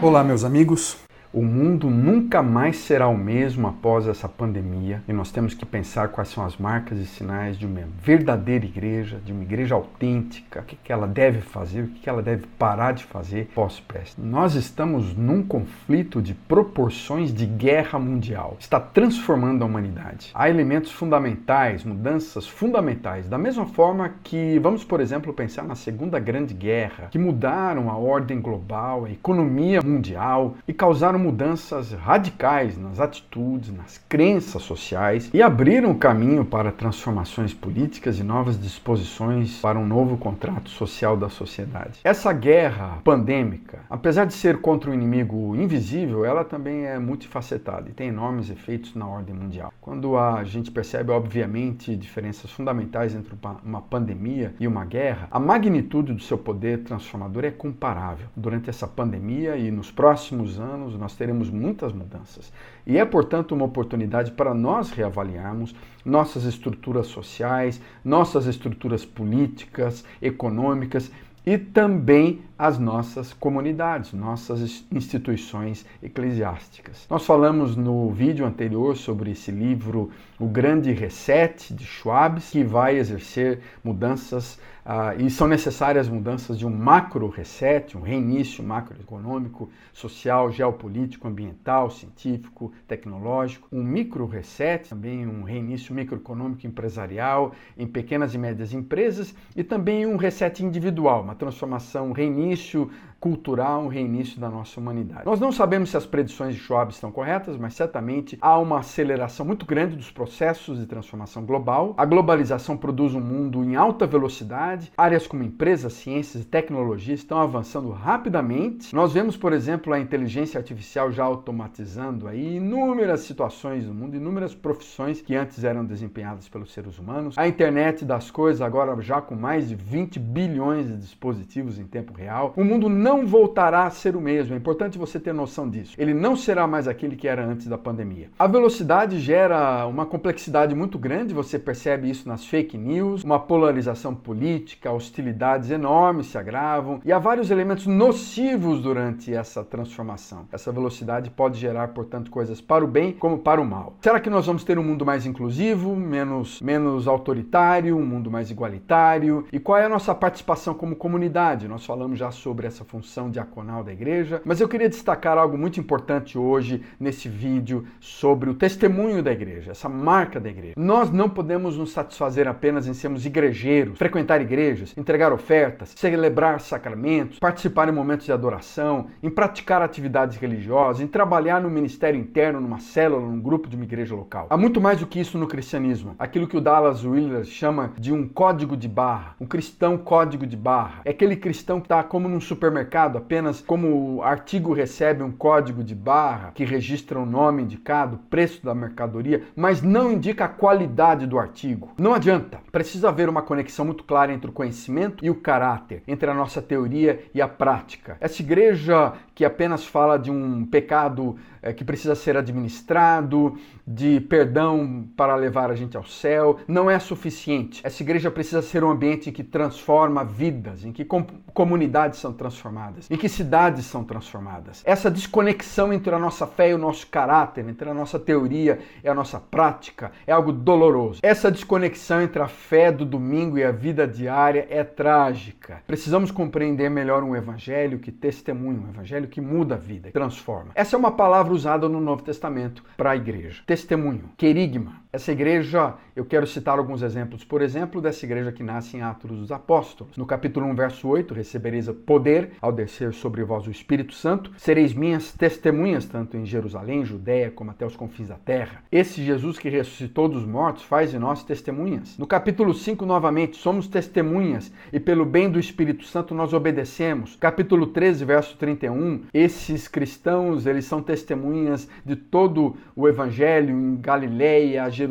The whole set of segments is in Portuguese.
Olá, meus amigos. O mundo nunca mais será o mesmo após essa pandemia e nós temos que pensar quais são as marcas e sinais de uma verdadeira igreja, de uma igreja autêntica, o que ela deve fazer, o que ela deve parar de fazer pós-peste. Nós estamos num conflito de proporções de guerra mundial. Está transformando a humanidade. Há elementos fundamentais, mudanças fundamentais, da mesma forma que vamos, por exemplo, pensar na Segunda Grande Guerra, que mudaram a ordem global, a economia mundial e causaram mudanças radicais nas atitudes, nas crenças sociais e abriram o caminho para transformações políticas e novas disposições para um novo contrato social da sociedade. Essa guerra pandêmica, apesar de ser contra um inimigo invisível, ela também é multifacetada e tem enormes efeitos na ordem mundial. Quando a gente percebe, obviamente, diferenças fundamentais entre uma pandemia e uma guerra, a magnitude do seu poder transformador é comparável. Durante essa pandemia e nos próximos anos, nós teremos muitas mudanças. E é, portanto, uma oportunidade para nós reavaliarmos nossas estruturas sociais, nossas estruturas políticas, econômicas e também as nossas comunidades, nossas instituições eclesiásticas. Nós falamos no vídeo anterior sobre esse livro O Grande Reset de Schwab, que vai exercer mudanças uh, e são necessárias mudanças de um macro reset, um reinício macroeconômico, social, geopolítico, ambiental, científico, tecnológico, um micro reset, também um reinício microeconômico empresarial em pequenas e médias empresas e também um reset individual, uma transformação, reinício reinício cultural, um reinício da nossa humanidade. Nós não sabemos se as predições de Schwab estão corretas, mas certamente há uma aceleração muito grande dos processos de transformação global. A globalização produz um mundo em alta velocidade. Áreas como empresas, ciências e tecnologia estão avançando rapidamente. Nós vemos, por exemplo, a inteligência artificial já automatizando aí inúmeras situações no mundo, inúmeras profissões que antes eram desempenhadas pelos seres humanos. A internet das coisas agora já com mais de 20 bilhões de dispositivos em tempo real. O mundo não não voltará a ser o mesmo. É importante você ter noção disso. Ele não será mais aquele que era antes da pandemia. A velocidade gera uma complexidade muito grande, você percebe isso nas fake news, uma polarização política, hostilidades enormes se agravam e há vários elementos nocivos durante essa transformação. Essa velocidade pode gerar, portanto, coisas para o bem como para o mal. Será que nós vamos ter um mundo mais inclusivo, menos, menos autoritário, um mundo mais igualitário? E qual é a nossa participação como comunidade? Nós falamos já sobre essa função função diaconal da igreja, mas eu queria destacar algo muito importante hoje nesse vídeo sobre o testemunho da igreja, essa marca da igreja. Nós não podemos nos satisfazer apenas em sermos igrejeiros, frequentar igrejas, entregar ofertas, celebrar sacramentos, participar em momentos de adoração, em praticar atividades religiosas, em trabalhar no ministério interno, numa célula, num grupo de uma igreja local. Há muito mais do que isso no cristianismo. Aquilo que o Dallas Willard chama de um código de barra, um cristão código de barra. É aquele cristão que está como num supermercado mercado apenas como o artigo recebe um código de barra que registra o nome indicado, preço da mercadoria, mas não indica a qualidade do artigo. Não adianta. Precisa haver uma conexão muito clara entre o conhecimento e o caráter, entre a nossa teoria e a prática. Essa igreja que apenas fala de um pecado é, que precisa ser administrado, de perdão para levar a gente ao céu, não é suficiente. Essa igreja precisa ser um ambiente que transforma vidas, em que com comunidades são transformadas, em que cidades são transformadas. Essa desconexão entre a nossa fé e o nosso caráter, entre a nossa teoria e a nossa prática, é algo doloroso. Essa desconexão entre a fé do domingo e a vida diária é trágica. Precisamos compreender melhor um evangelho que testemunha, um evangelho que muda a vida, transforma. Essa é uma palavra usada no Novo Testamento para a igreja. Testemunho, querigma. Essa igreja, eu quero citar alguns exemplos. Por exemplo, dessa igreja que nasce em Atos dos Apóstolos. No capítulo 1, verso 8, recebereis poder ao descer sobre vós o Espírito Santo. Sereis minhas testemunhas, tanto em Jerusalém, Judéia, como até os confins da terra. Esse Jesus que ressuscitou dos mortos faz de nós testemunhas. No capítulo 5, novamente, somos testemunhas e pelo bem do Espírito Santo nós obedecemos. Capítulo 13, verso 31, esses cristãos, eles são testemunhas de todo o evangelho em Galileia, Jerusalém,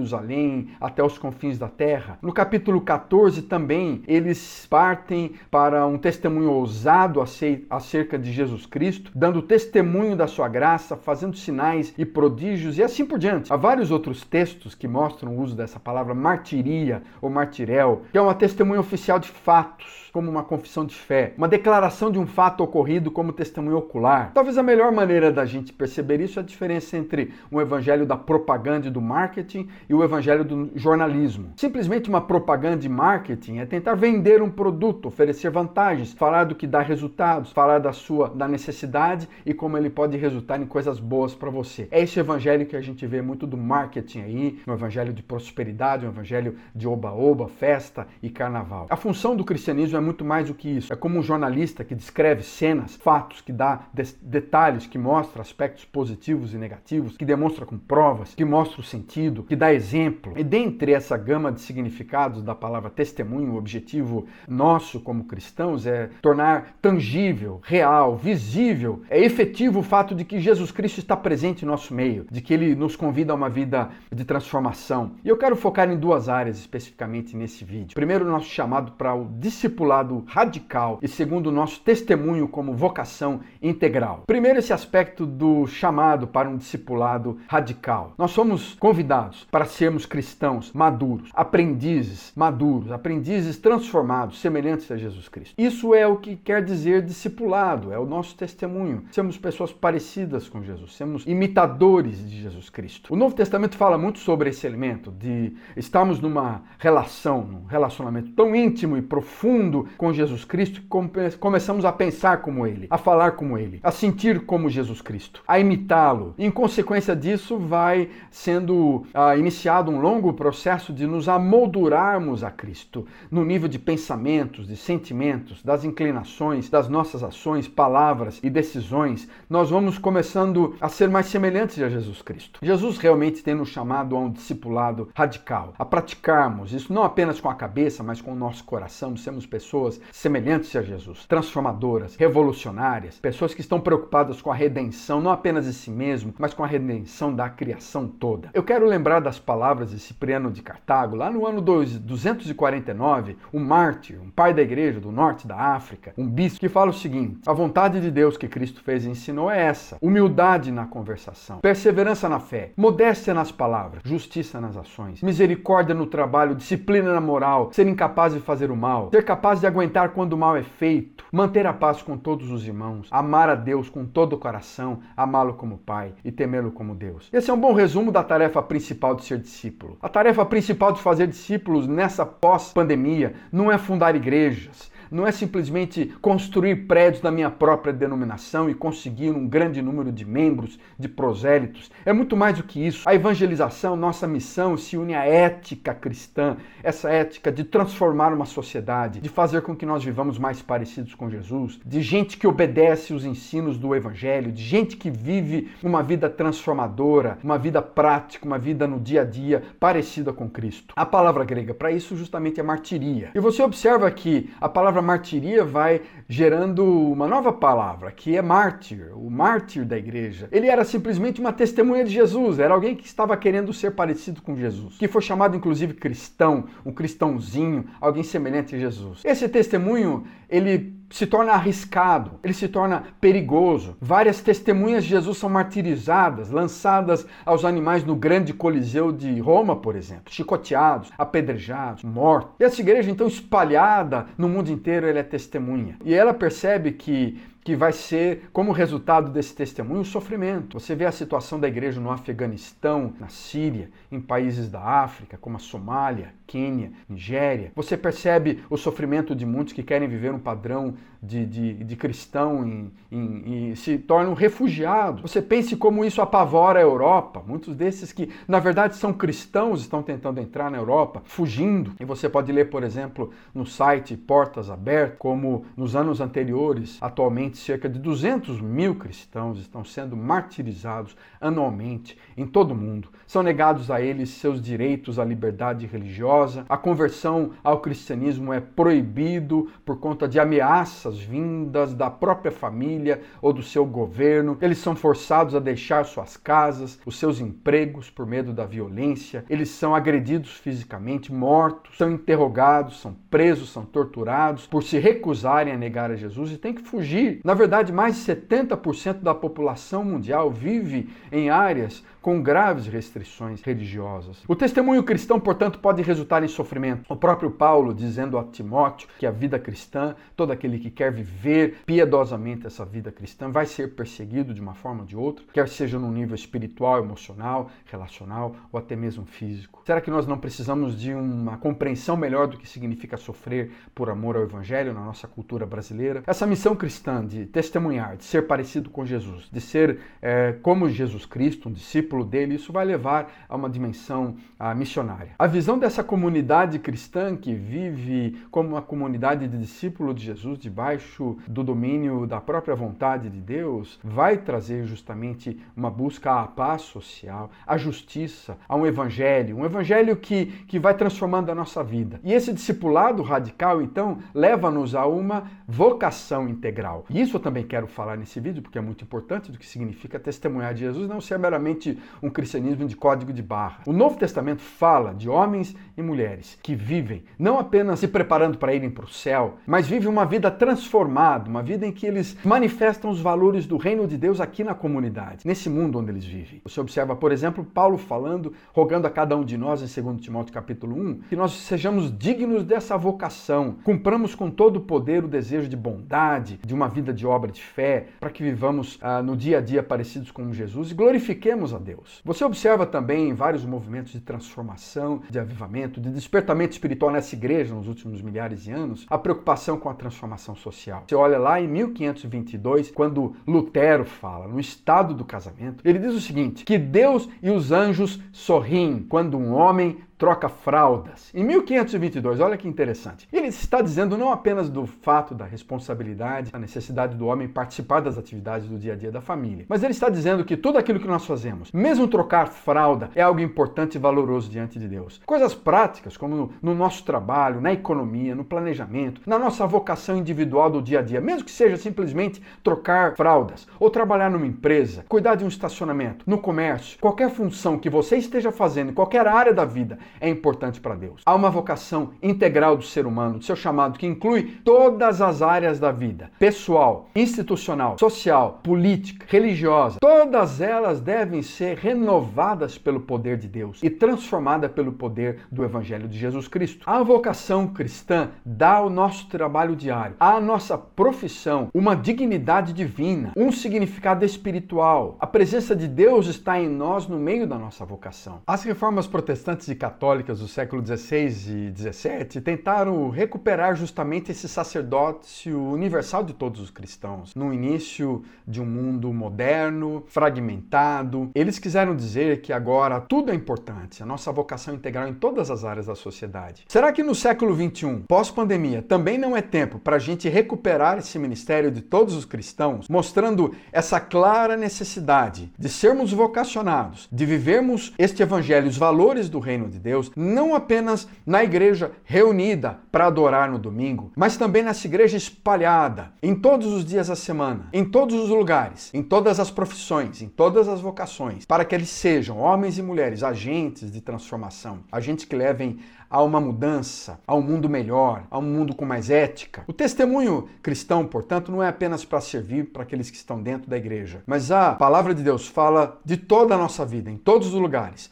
até os confins da terra. No capítulo 14 também, eles partem para um testemunho ousado acerca de Jesus Cristo, dando testemunho da sua graça, fazendo sinais e prodígios e assim por diante. Há vários outros textos que mostram o uso dessa palavra martiria ou martirel, que é uma testemunha oficial de fatos como uma confissão de fé, uma declaração de um fato ocorrido como testemunho ocular. Talvez a melhor maneira da gente perceber isso é a diferença entre o evangelho da propaganda e do marketing e o evangelho do jornalismo. Simplesmente uma propaganda de marketing é tentar vender um produto, oferecer vantagens, falar do que dá resultados, falar da sua da necessidade e como ele pode resultar em coisas boas para você. É esse evangelho que a gente vê muito do marketing aí, um evangelho de prosperidade, um evangelho de oba-oba, festa e carnaval. A função do cristianismo é muito mais do que isso. É como um jornalista que descreve cenas, fatos, que dá detalhes, que mostra aspectos positivos e negativos, que demonstra com provas, que mostra o sentido, que dá exemplo. E dentre essa gama de significados da palavra testemunho, o objetivo nosso como cristãos é tornar tangível, real, visível, é efetivo o fato de que Jesus Cristo está presente em nosso meio, de que ele nos convida a uma vida de transformação. E eu quero focar em duas áreas especificamente nesse vídeo. Primeiro, o nosso chamado para o discipulado radical e segundo, o nosso testemunho como vocação integral. Primeiro, esse aspecto do chamado para um discipulado radical. Nós somos convidados para sermos cristãos maduros, aprendizes maduros, aprendizes transformados, semelhantes a Jesus Cristo. Isso é o que quer dizer discipulado, é o nosso testemunho. Sermos pessoas parecidas com Jesus, sermos imitadores de Jesus Cristo. O Novo Testamento fala muito sobre esse elemento de estarmos numa relação, num relacionamento tão íntimo e profundo com Jesus Cristo que começamos a pensar como Ele, a falar como Ele, a sentir como Jesus Cristo, a imitá-lo. Em consequência disso, vai sendo ah, iniciado um longo processo de nos amoldurarmos a Cristo no nível de pensamentos, de sentimentos, das inclinações, das nossas ações, palavras e decisões. Nós vamos começando a ser mais semelhantes a Jesus Cristo. Jesus realmente tem nos chamado a um discipulado radical, a praticarmos isso não apenas com a cabeça, mas com o nosso coração, sermos pessoas semelhantes a Jesus, transformadoras, revolucionárias, pessoas que estão preocupadas com a redenção, não apenas de si mesmo, mas com a redenção da criação toda. Eu quero lembrar das palavras de Cipriano de Cartago, lá no ano 249, um mártir, um pai da igreja do norte da África, um bispo, que fala o seguinte: a vontade de Deus que Cristo fez e ensinou é essa: humildade na conversação, perseverança na fé, modéstia nas palavras, justiça nas ações, misericórdia no trabalho, disciplina na moral, ser incapaz de fazer o mal, ser capaz de aguentar quando o mal é feito, manter a paz com todos os irmãos, amar a Deus com todo o coração, amá-lo como Pai e temê-lo como Deus. Esse é um bom resumo da tarefa principal de ser discípulo. A tarefa principal de fazer discípulos nessa pós-pandemia não é fundar igrejas, não é simplesmente construir prédios da minha própria denominação e conseguir um grande número de membros, de prosélitos. É muito mais do que isso. A evangelização, nossa missão, se une à ética cristã, essa ética de transformar uma sociedade, de fazer com que nós vivamos mais parecidos com Jesus, de gente que obedece os ensinos do Evangelho, de gente que vive uma vida transformadora, uma vida prática, uma vida no dia a dia parecida com Cristo. A palavra grega para isso justamente é martiria. E você observa que a palavra palavra martiria vai gerando uma nova palavra, que é mártir, o mártir da igreja. Ele era simplesmente uma testemunha de Jesus, era alguém que estava querendo ser parecido com Jesus, que foi chamado inclusive cristão, um cristãozinho, alguém semelhante a Jesus. Esse testemunho, ele se torna arriscado, ele se torna perigoso. Várias testemunhas de Jesus são martirizadas, lançadas aos animais no grande coliseu de Roma, por exemplo, chicoteados, apedrejados, mortos. E essa igreja, então, espalhada no mundo inteiro, ela é testemunha. E ela percebe que que vai ser, como resultado desse testemunho, o sofrimento. Você vê a situação da igreja no Afeganistão, na Síria, em países da África, como a Somália, Quênia, Nigéria. Você percebe o sofrimento de muitos que querem viver um padrão de, de, de cristão e se tornam refugiados. Você pense como isso apavora a Europa. Muitos desses que, na verdade, são cristãos estão tentando entrar na Europa, fugindo. E você pode ler, por exemplo, no site Portas Abertas, como nos anos anteriores, atualmente cerca de 200 mil cristãos estão sendo martirizados anualmente em todo o mundo. São negados a eles seus direitos à liberdade religiosa. A conversão ao cristianismo é proibido por conta de ameaças vindas da própria família ou do seu governo. Eles são forçados a deixar suas casas, os seus empregos por medo da violência. Eles são agredidos fisicamente, mortos, são interrogados, são presos, são torturados por se recusarem a negar a Jesus e têm que fugir na verdade, mais de 70% da população mundial vive em áreas com graves restrições religiosas. O testemunho cristão, portanto, pode resultar em sofrimento. O próprio Paulo dizendo a Timóteo que a vida cristã, todo aquele que quer viver piedosamente essa vida cristã, vai ser perseguido de uma forma ou de outra, quer seja no nível espiritual, emocional, relacional ou até mesmo físico. Será que nós não precisamos de uma compreensão melhor do que significa sofrer por amor ao Evangelho na nossa cultura brasileira? Essa missão cristã de testemunhar, de ser parecido com Jesus, de ser é, como Jesus Cristo, um discípulo dele, isso vai levar a uma dimensão a, missionária. A visão dessa comunidade cristã que vive como uma comunidade de discípulos de Jesus, debaixo do domínio da própria vontade de Deus, vai trazer justamente uma busca à paz social, à justiça, a um evangelho, um evangelho que, que vai transformando a nossa vida. E esse discipulado radical, então, leva-nos a uma vocação integral. E isso eu também quero falar nesse vídeo, porque é muito importante do que significa testemunhar de Jesus, não ser meramente um cristianismo de código de barra. O Novo Testamento fala de homens e mulheres que vivem não apenas se preparando para irem para o céu, mas vivem uma vida transformada, uma vida em que eles manifestam os valores do reino de Deus aqui na comunidade, nesse mundo onde eles vivem. Você observa, por exemplo, Paulo falando, rogando a cada um de nós em 2 Timóteo capítulo 1, que nós sejamos dignos dessa vocação, cumpramos com todo o poder o desejo de bondade, de uma vida de obra de fé, para que vivamos ah, no dia a dia parecidos com Jesus e glorifiquemos a Deus. Você observa também vários movimentos de transformação, de avivamento, de despertamento espiritual nessa igreja nos últimos milhares de anos, a preocupação com a transformação social. Você olha lá em 1522, quando Lutero fala no estado do casamento, ele diz o seguinte: que Deus e os anjos sorriem quando um homem troca fraldas. Em 1522, olha que interessante. Ele está dizendo não apenas do fato da responsabilidade, da necessidade do homem participar das atividades do dia a dia da família, mas ele está dizendo que tudo aquilo que nós fazemos, mesmo trocar fralda, é algo importante e valoroso diante de Deus. Coisas práticas, como no, no nosso trabalho, na economia, no planejamento, na nossa vocação individual do dia a dia, mesmo que seja simplesmente trocar fraldas, ou trabalhar numa empresa, cuidar de um estacionamento, no comércio, qualquer função que você esteja fazendo qualquer área da vida, é importante para Deus. Há uma vocação integral do ser humano, do seu chamado, que inclui todas as áreas da vida: pessoal, institucional, social, política, religiosa. Todas elas devem ser renovadas pelo poder de Deus e transformadas pelo poder do Evangelho de Jesus Cristo. A vocação cristã dá ao nosso trabalho diário, à nossa profissão, uma dignidade divina, um significado espiritual. A presença de Deus está em nós no meio da nossa vocação. As reformas protestantes e católicas católicas do século XVI e XVII tentaram recuperar justamente esse sacerdócio universal de todos os cristãos. No início de um mundo moderno, fragmentado, eles quiseram dizer que agora tudo é importante, a nossa vocação integral em todas as áreas da sociedade. Será que no século XXI, pós-pandemia, também não é tempo para a gente recuperar esse ministério de todos os cristãos, mostrando essa clara necessidade de sermos vocacionados, de vivermos este evangelho, os valores do reino de Deus? Deus, não apenas na igreja reunida para adorar no domingo, mas também nessa igreja espalhada em todos os dias da semana, em todos os lugares, em todas as profissões, em todas as vocações, para que eles sejam homens e mulheres agentes de transformação, agentes que levem a uma mudança, a um mundo melhor, a um mundo com mais ética. O testemunho cristão, portanto, não é apenas para servir para aqueles que estão dentro da igreja, mas a palavra de Deus fala de toda a nossa vida, em todos os lugares,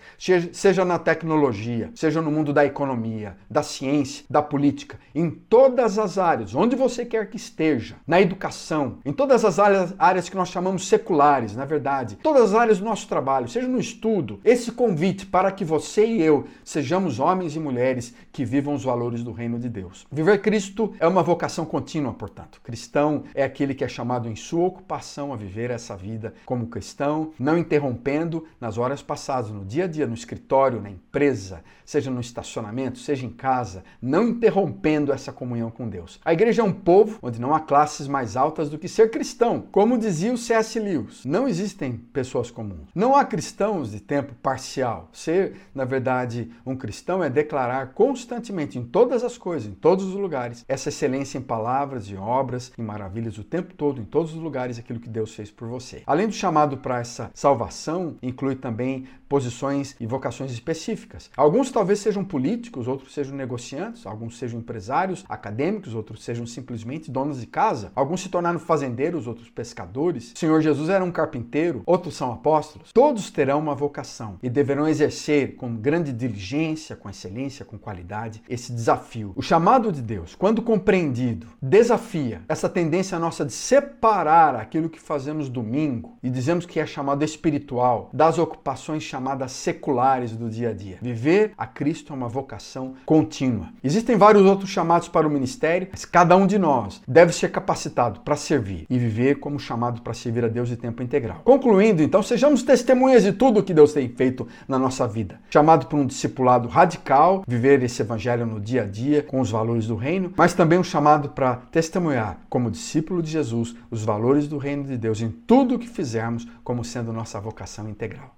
seja na tecnologia, seja no mundo da economia, da ciência, da política, em todas as áreas, onde você quer que esteja, na educação, em todas as áreas, áreas que nós chamamos seculares, na verdade, todas as áreas do nosso trabalho, seja no estudo, esse convite para que você e eu sejamos homens e mulheres mulheres que vivam os valores do reino de Deus. Viver Cristo é uma vocação contínua, portanto. Cristão é aquele que é chamado em sua ocupação a viver essa vida como cristão, não interrompendo nas horas passadas, no dia a dia, no escritório, na empresa, seja no estacionamento, seja em casa, não interrompendo essa comunhão com Deus. A igreja é um povo onde não há classes mais altas do que ser cristão. Como dizia o C.S. Lewis, não existem pessoas comuns. Não há cristãos de tempo parcial. Ser, na verdade, um cristão é declarar constantemente em todas as coisas, em todos os lugares, essa excelência em palavras e obras e maravilhas o tempo todo, em todos os lugares, aquilo que Deus fez por você. Além do chamado para essa salvação, inclui também posições e vocações específicas. Alguns talvez sejam políticos, outros sejam negociantes, alguns sejam empresários, acadêmicos, outros sejam simplesmente donos de casa. Alguns se tornaram fazendeiros, outros pescadores. O Senhor Jesus era um carpinteiro, outros são apóstolos. Todos terão uma vocação e deverão exercer com grande diligência, com excelência, com qualidade esse desafio. O chamado de Deus, quando compreendido, desafia essa tendência nossa de separar aquilo que fazemos domingo e dizemos que é chamado espiritual das ocupações chamadas seculares do dia a dia. Viver a Cristo é uma vocação contínua. Existem vários outros chamados para o ministério, mas cada um de nós deve ser capacitado para servir e viver como chamado para servir a Deus de tempo integral. Concluindo, então, sejamos testemunhas de tudo o que Deus tem feito na nossa vida. Chamado para um discipulado radical, viver esse evangelho no dia a dia com os valores do reino, mas também um chamado para testemunhar como discípulo de Jesus os valores do reino de Deus em tudo o que fizermos como sendo nossa vocação integral.